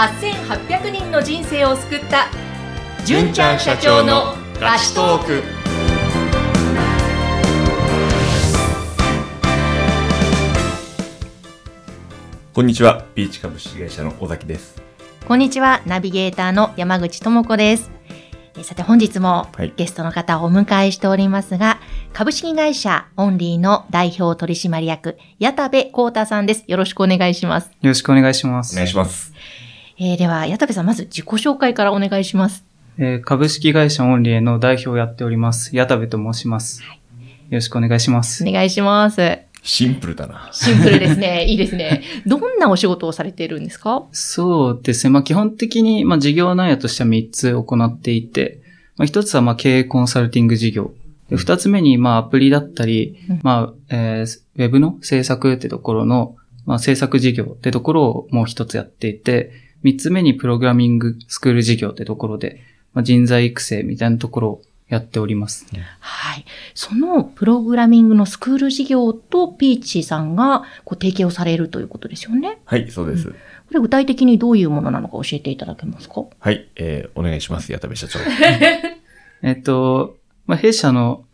8800人の人生を救った。純ちゃん社長のラストーク。こんにちは、ビーチ株式会社の尾崎です。こんにちは。ナビゲーターの山口智子です。えさて本日もはい。ゲストの方をお迎えしておりますが、株式会社オンリーの代表取締役矢田部幸太さんです。よろしくお願いします、よろしくお願いします。お願いします。えーでは矢田部さんまず自己紹介からお願いしますえー株式会社オンリエの代表をやっております、矢田部と申します。よろしくお願いします。お願いしますシンプルだな。シンプルですね。いいですね。どんなお仕事をされているんですか？そうですね。まあ基本的に、まあ事業内容としては3つ行っていて、まあ1つはまあ経営コンサルティング事業。で2つ目にまあアプリだったり、うんまあ、えーウェブの制作ってところの、まあ制作事業ってところをもう一つやっていて、3つ目にプログラミングスクール事業ってところで、まあ人材育成みたいなところをやっております。はい。そのプログラミングのスクール事業とピーチさんがこう提携をされるということですよね。はい、そうです。これ具体的にどういうものなのか教えていただけますか？はい、えー、お願いします、矢田部社長。えっと、まあ、弊社の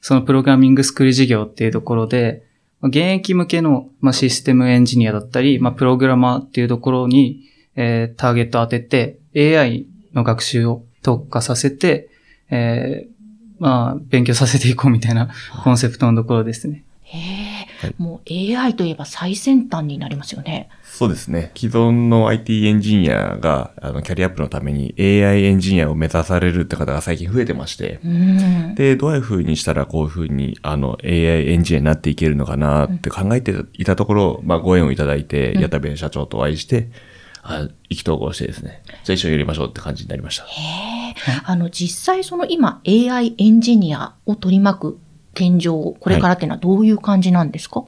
そのプログラミングスクール事業っていうところで、まあ現役向けの、まあ、システムエンジニアだったり、まあ、プログラマーっていうところに、えーターゲットを当てて、AI の学習を特化させて、えーまあ、勉強させていこうみたいなコンセプトのところですね。へえ、はいもう AI といえば最先端になりますよね。そうですね。既存の IT エンジニアが、あの、キャリアアップのために AI エンジニアを目指されるって方が最近増えてまして、うん。で、どういう風にしたらこういう風に、あの、AI エンジニアになっていけるのかなって考えていたところ、まあ、ご縁をいただいて、うん矢田部社長とお会いして、あ意気投合してですね、じゃあ一緒にやりましょうって感じになりました。へえ。あの、実際その今 AI エンジニアを取り巻く現状、これからっていうのはどういう感じなんですか、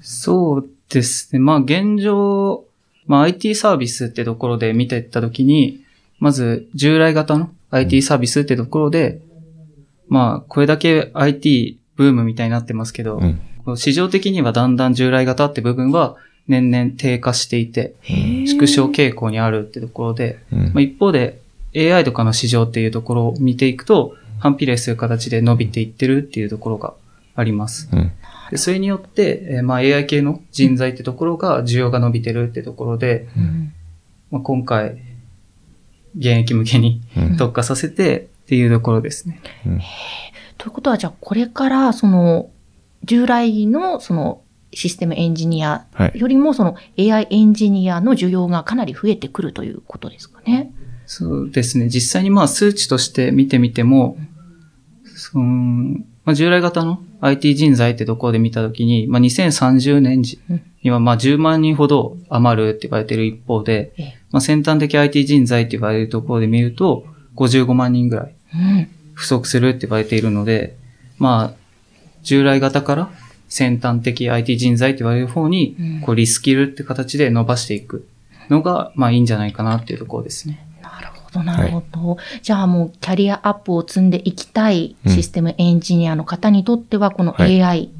そうですね。まあ現状、まあ IT サービスってところで見ていったときに、まず従来型の IT サービスってところで、まあこれだけ IT ブームみたいになってますけど、うん。市場的にはだんだん従来型って部分は年々低下していて、縮小傾向にあるってところで、うん。まあ、一方で AI とかの市場っていうところを見ていくと、反比例する形で伸びていってるっていうところがあります。うん。でそれによって、えーまあ AI 系の人材ってところが需要が伸びてるってところで、うん。まあ、今回、現役向けにうん。特化させてっていうところですね。ということは、じゃあこれから、その、従来のそのシステムエンジニアはい。よりもその AI エンジニアの需要がかなり増えてくるということですかね。そうですね。実際にまあ数値として見てみても、そのまあ、従来型の IT 人材ってところで見たときに、まあ、2030年時にはまあ10万人ほど余るって言われている一方で、ええまあ、先端的 IT 人材って言われるところで見ると、55万人ぐらいうん。不足するって言われているので、まあ、従来型から先端的 IT 人材って言われる方にうん、こうリスキルって形で伸ばしていくのが、まあいいんじゃないかなっていうところですね。なるほど、なるほど。じゃあもうキャリアアップを積んでいきたいシステムエンジニアの方にとっては、このはい AI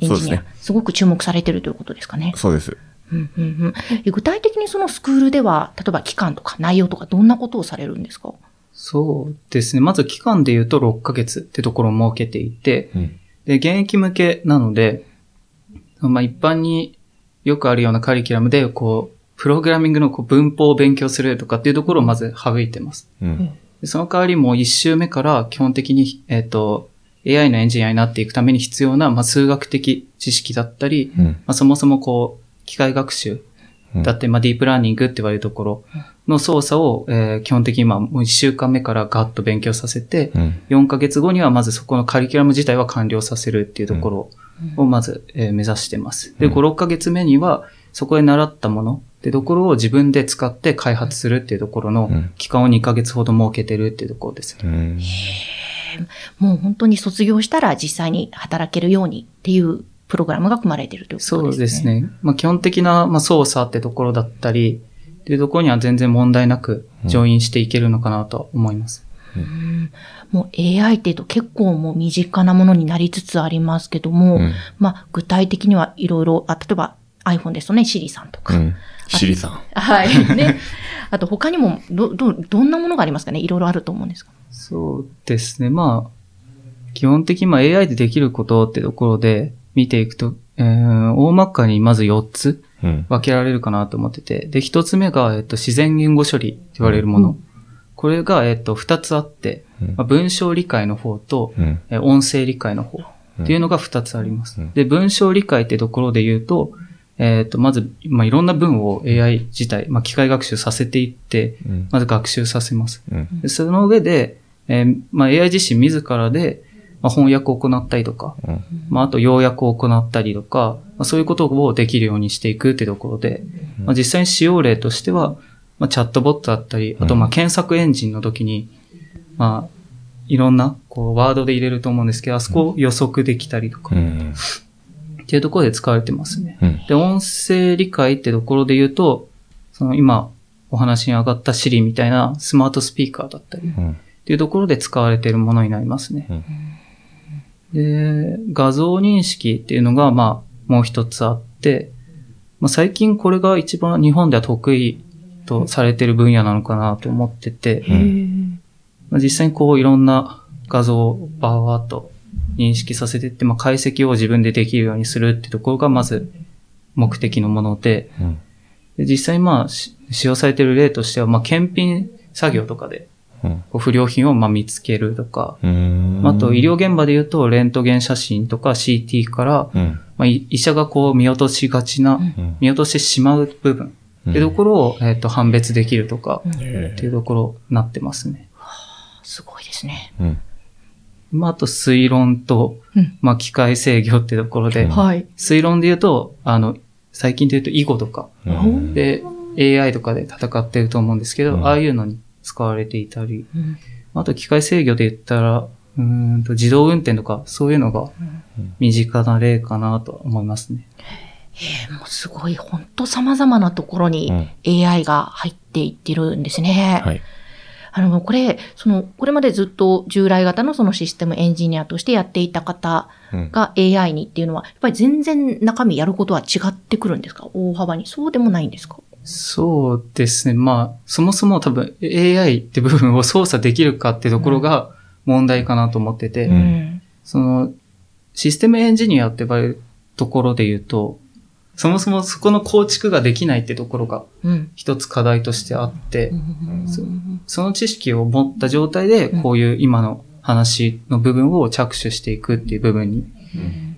エンジニア、すねすごく注目されてるということですかね。そうです。うんうんうんえ具体的にそのスクールでは、例えば期間とか内容とかどんなことをされるんですか？そうですね。まず期間で言うと6ヶ月ってところを設けていて、うん。で、現役向けなので、まあ一般によくあるようなカリキュラムで、こう、プログラミングのこう文法を勉強するとかっていうところをまず省いてます。うん。でその代わりも1周目から基本的に、えっ、と、AI のエンジニアになっていくために必要な、まあ、数学的知識だったり、うん。まあ、そもそもこう、機械学習うんだって、まあ、ディープラーニングって言われるところの操作を、えー基本的にまあ、もう1週間目からガッと勉強させて、うん。4ヶ月後にはまずそこのカリキュラム自体は完了させるっていうところをまず、えー目指してます。で、うん5、6ヶ月目には、そこで習ったものってところを自分で使って開発するっていうところのうん期間を2ヶ月ほど設けてるっていうところですね。うん。もう本当に卒業したら実際に働けるようにっていうプログラムが組まれているということそうですね。ですね。まあ、基本的な、まあ、操作ってところだったり、っていうところには全然問題なく、ジョインしていけるのかなとは思います。うんもう AI っていうと結構もう身近なものになりつつありますけども、うんまあ具体的にはいろいろ、あ、例えば iPhone ですとね、シリさんとか。うん。シリさん。はい。ね。あと他にも、ど、ど、どんなものがありますかね？いろいろあると思うんですが。そうですね。まあ、基本的にまあ AI でできることってところで見ていくと、えー、大まかにまず4つうん。分けられるかなと思ってて。で、1つ目が、えっと、自然言語処理って言われるもの。うんこれが、えっと、2つあって、うんまあ、文章理解の方と、うん。えー音声理解の方っていうのが2つあります。うんで、文章理解ってところで言うと、えっと、まず、まあ、いろんな文を AI 自体、まあ、機械学習させていって、うん。まず学習させます。うん。でその上で、えーまあ、AI 自身自らで、まあ、翻訳を行ったりとか、うん。まあ、あと要約を行ったりとか、まあ、そういうことをできるようにしていくってところで、まあ、実際に使用例としては、まあ、チャットボットだったり、あと、まあ、検索エンジンの時に、まあ、いろんな、こう、ワードで入れると思うんですけど、あそこを予測できたりとか、っうん。ていうところで使われてますね。うん。で、音声理解ってところで言うと、その今、お話に上がった Siri みたいなスマートスピーカーだったり、うん。っていうところで使われているものになりますね。で、画像認識っていうのが、まあ、もう一つあって、まあ、最近これが一番日本では得意とされている分野なのかなと思ってて、うんまあ、実際にこういろんな画像をバーッと認識させていって、まあ、解析を自分でできるようにするっていうところがまず目的のもので、うん。で実際まあし使用されている例としては、まあ、検品作業とかでうん。こう不良品をまあ見つけるとか、うん。あと医療現場で言うと、レントゲン写真とか CT から、うん。ま医者がこう見落としがちな、うん。見落としてしまう部分っていうところを、えっと判別できるとか、へっていうところになってますね。すごいですね。うん。まあ、あと推論とうん、まあ、機械制御っていうところで。推論で言うと、あの、最近で言うと囲碁とかうん。で AI とかで戦ってると思うんですけど、うんああいうのに使われていたり、うんあと機械制御で言ったら、うーんと自動運転とかそういうのが身近な例かなと思いますね。えーもうすごい、本当様々なところにうん AI が入っていってるんですね。はい。あの、これ、その、これまでずっと従来型のそのシステムエンジニアとしてやっていた方うん。が AI にっていうのは、やっぱり全然中身やることは違ってくるんですか？大幅に。そうでもないんですか？そうですね。まあ、そもそも多分 AI って部分を操作できるかってところが問題かなと思ってて、うん。その、システムエンジニアって呼ばれるところで言うと、そもそもそこの構築ができないってところがうん。一つ課題としてあって、そううん。その知識を持った状態で、こういう今の話の部分を着手していくっていう部分に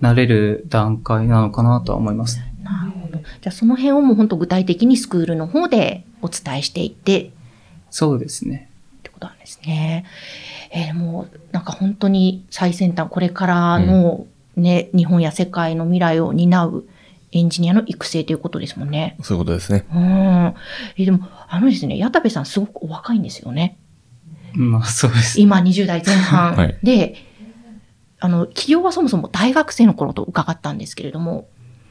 なれる段階なのかなとは思います。じゃあその辺をもう本当具体的にスクールの方でお伝えしていってっそうですね。てことなんですね。えー、もうなんか本当に最先端、これからのね、日本や世界の未来を担うエンジニアの育成ということですもんね。そういうことですね。うん。えーでも、あのですね、矢田部さんすごくお若いんですよね。まあそうです。今20代前半。はいで、あの、起業はそもそも大学生の頃と伺ったんですけれども、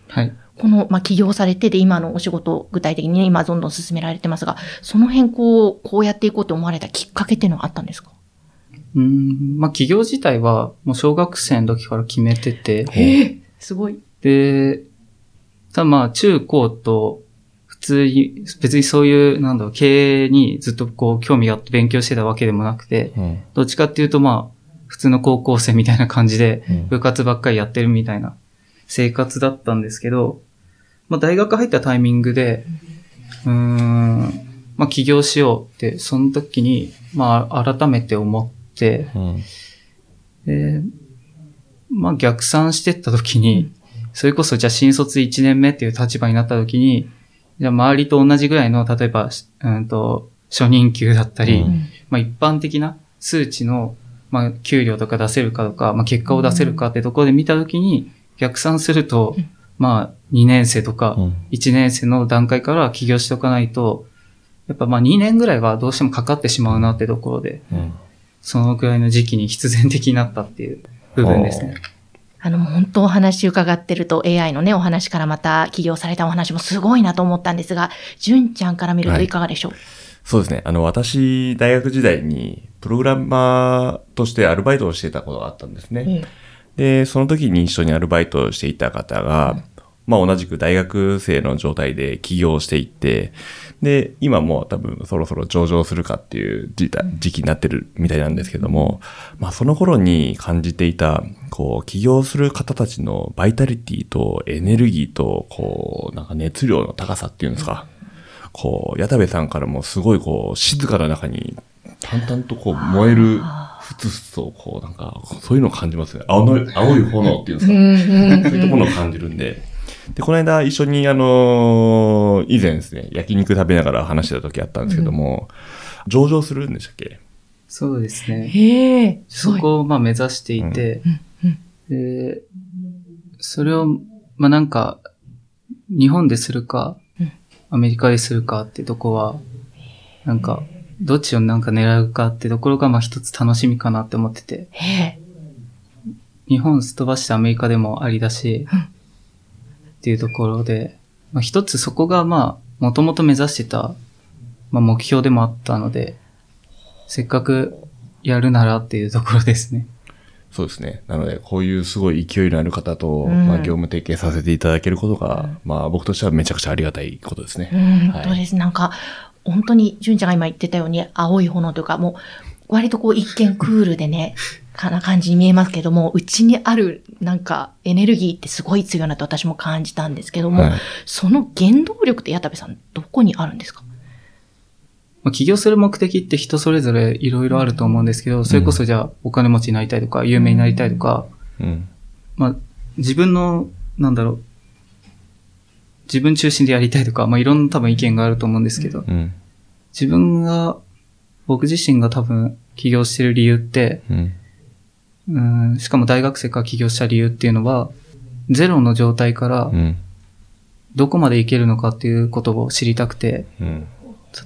はい。この、まあ、起業されてで、今のお仕事、具体的にね、今どんどん進められてますが、その辺、こう、こうやっていこうと思われたきっかけっていうのはあったんですか？うーん、まあ企業自体はもう小学生の時から決めてて、えすごい。で、ただまあ中高と普通に、別にそういう、なんだろう、経営にずっとこう興味があって勉強してたわけでもなくて、うん。どっちかっていうとまあ、普通の高校生みたいな感じでうん部活ばっかりやってるみたいな生活だったんですけど、まあ大学入ったタイミングで、うーん、まあ起業しようって、その時に、まあ改めて思って、うん。で、まあ逆算してった時に、それこそじゃあ新卒1年目っていう立場になった時に、じゃあ周りと同じぐらいの、例えば、うんと、初任給だったり、うんまあ一般的な数値の、まあ給料とか出せるかとか、まあ結果を出せるかってところで見た時に、逆算すると、まあ2年生とかうん1年生の段階から起業しておかないと、やっぱまあ2年ぐらいはどうしてもかかってしまうなってところで、うん。そのぐらいの時期に必然的になったっていう部分ですね。あの、本当お話伺ってると AI のね、お話からまた起業されたお話もすごいなと思ったんですが、純ちゃんから見るといかがでしょう、そうですね。あの、私、大学時代に、プログラマーとしてアルバイトをしていたことがあったんですね。えで、その時に一緒にアルバイトをしていた方が、まあ同じく大学生の状態で起業していって、で、今もう多分そろそろ上場するかっていう時時期になってるみたいなんですけども、まあその頃に感じていた、こう、起業する方たちのバイタリティとエネルギーと、こう、なんか熱量の高さっていうんですか。こう、矢田部さんからもすごいこう、静かな中に、淡々とこう、燃える、ふつふつと、こう、なんか、そういうのを感じますね。青の青い炎っていうんですか？そういうところを感じるんで。で、この間一緒にあのー以前ですね、焼肉食べながら話してた時あったんですけども、上場するんでしたっけ？そうですね。へえ、すそ。こをまあ目指していて、で、それを、まあなんか、日本でするかうん、アメリカでするかってとこは、なんか、どっちをなんか狙うかってところがまあ一つ楽しみかなって思ってて、日本すっ飛ばしてアメリカでもありだしうん、っていうところで、まあ一つそこがまあ、もともと目指してた、まあ目標でもあったので、せっかくやるならっていうところですね。そうですね。なので、こういうすごい勢いのある方と、うんまあ、業務提携させていただけることが、まあ、僕としてはめちゃくちゃありがたいことですね。うん、はい本当です。なんか、本当に、純ちゃんが今言ってたように、青い炎というか、もう、割とこう、一見クールでね、かな感じに見えますけども、うちにある、なんか、エネルギーってすごい強いなと私も感じたんですけども、はいその原動力って矢田部さん、どこにあるんですか？まあ、起業する目的って人それぞれいろいろあると思うんですけど、それこそじゃあお金持ちになりたいとか、有名になりたいとか、うん。まあ、自分の、なんだろう、自分中心でやりたいとか、まあ、いろんな多分意見があると思うんですけど、うん。自分が、僕自身が多分起業してる理由って、うん。うん、しかも大学生から起業した理由っていうのは、ゼロの状態からうん。どこまでいけるのかっていうことを知りたくて、うん。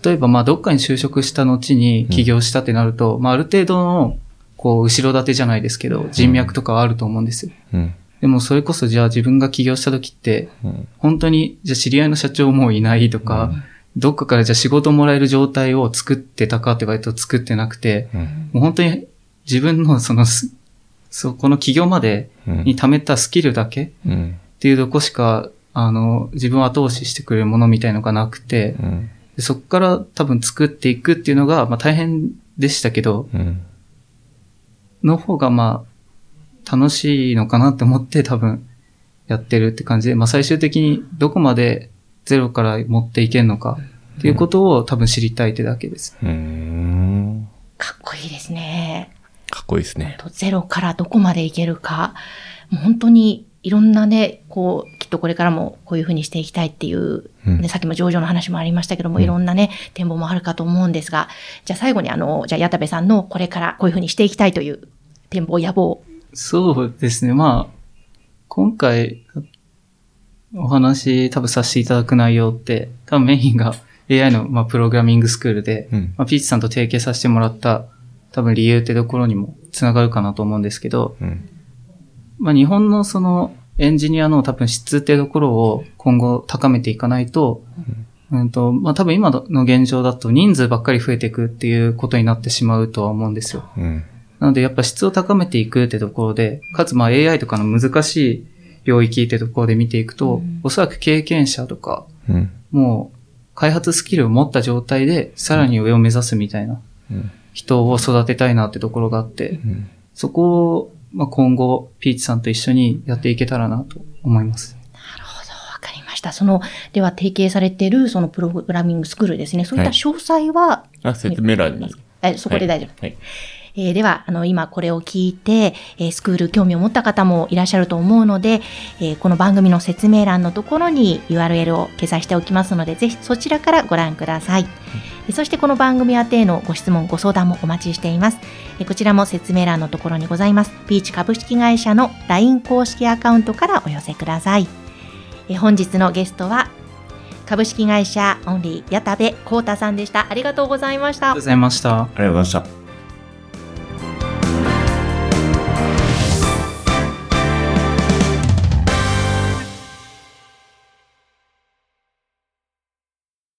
例えば、まあ、どっかに就職した後に起業したってなると、まあ、ある程度の、こう、後ろ盾じゃないですけど、人脈とかはあると思うんですよ。うん。でも、それこそ、じゃあ自分が起業した時って、うん。本当に、じゃあ知り合いの社長もういないとか、どっかからじゃあ仕事もらえる状態を作ってたかって言われると作ってなくて、うん。もう本当に自分のそのす、そこの起業までうんに貯めたスキルだけっうん。ていうとこしか、あの、自分を後押ししてくれるものみたいのがなくて、うん。でそこから多分作っていくっていうのが、まあ大変でしたけど、うん。の方がまあ、楽しいのかなって思って多分やってるって感じで、まあ最終的にどこまでゼロから持っていけるのかっていうことを多分知りたいってだけです。うん。かっこいいですね。かっこいいですね。とゼロからどこまでいけるか、もう本当にいろんなね、こう、きっとこれからもこういうふうにしていきたいっていう、うんね、さっきも上場の話もありましたけども、うんいろんなね、展望もあるかと思うんですが、じゃあ最後にあの、じゃあ矢田部さんのこれからこういうふうにしていきたいという展望、野望。そうですね。まあ、今回お話多分させていただく内容って、多分メインが AI の、まあ、プログラミングスクールで、うん。まあ、ピーチさんと提携させてもらった多分理由ってところにもつながるかなと思うんですけど、うん。まあ、日本のそのエンジニアの多分質ってところを今後高めていかないと、うんと、まあ、多分今の現状だと人数ばっかり増えていくっていうことになってしまうとは思うんですよ。うん。なのでやっぱ質を高めていくってところで、かつまあ AI とかの難しい領域ってところで見ていくと、うんおそらく経験者とか、うん。もう開発スキルを持った状態でさらに上を目指すみたいなうん。人を育てたいなってところがあって、うん。そこを、まあ、今後、ピーチさんと一緒にやっていけたらなと思います。なるほど、わかりました。その、では提携されているそのプログラミングスクールですね。そういった詳細は、あ、説明欄に。えそこで大丈夫。はい。えーでは、あの、今これを聞いて、えースクール興味を持った方もいらっしゃると思うので、えーこの番組の説明欄のところに URL を掲載しておきますので、ぜひそちらからご覧ください。えーそしてこの番組宛てへのご質問、ご相談もお待ちしています。えーこちらも説明欄のところにございます。ピーチ株式会社の LINE 公式アカウントからお寄せください。えー本日のゲストは、株式会社オンリー矢田部幸太さんでした。ありがとうございましたありがとうご。ざいました。ありがとうございました。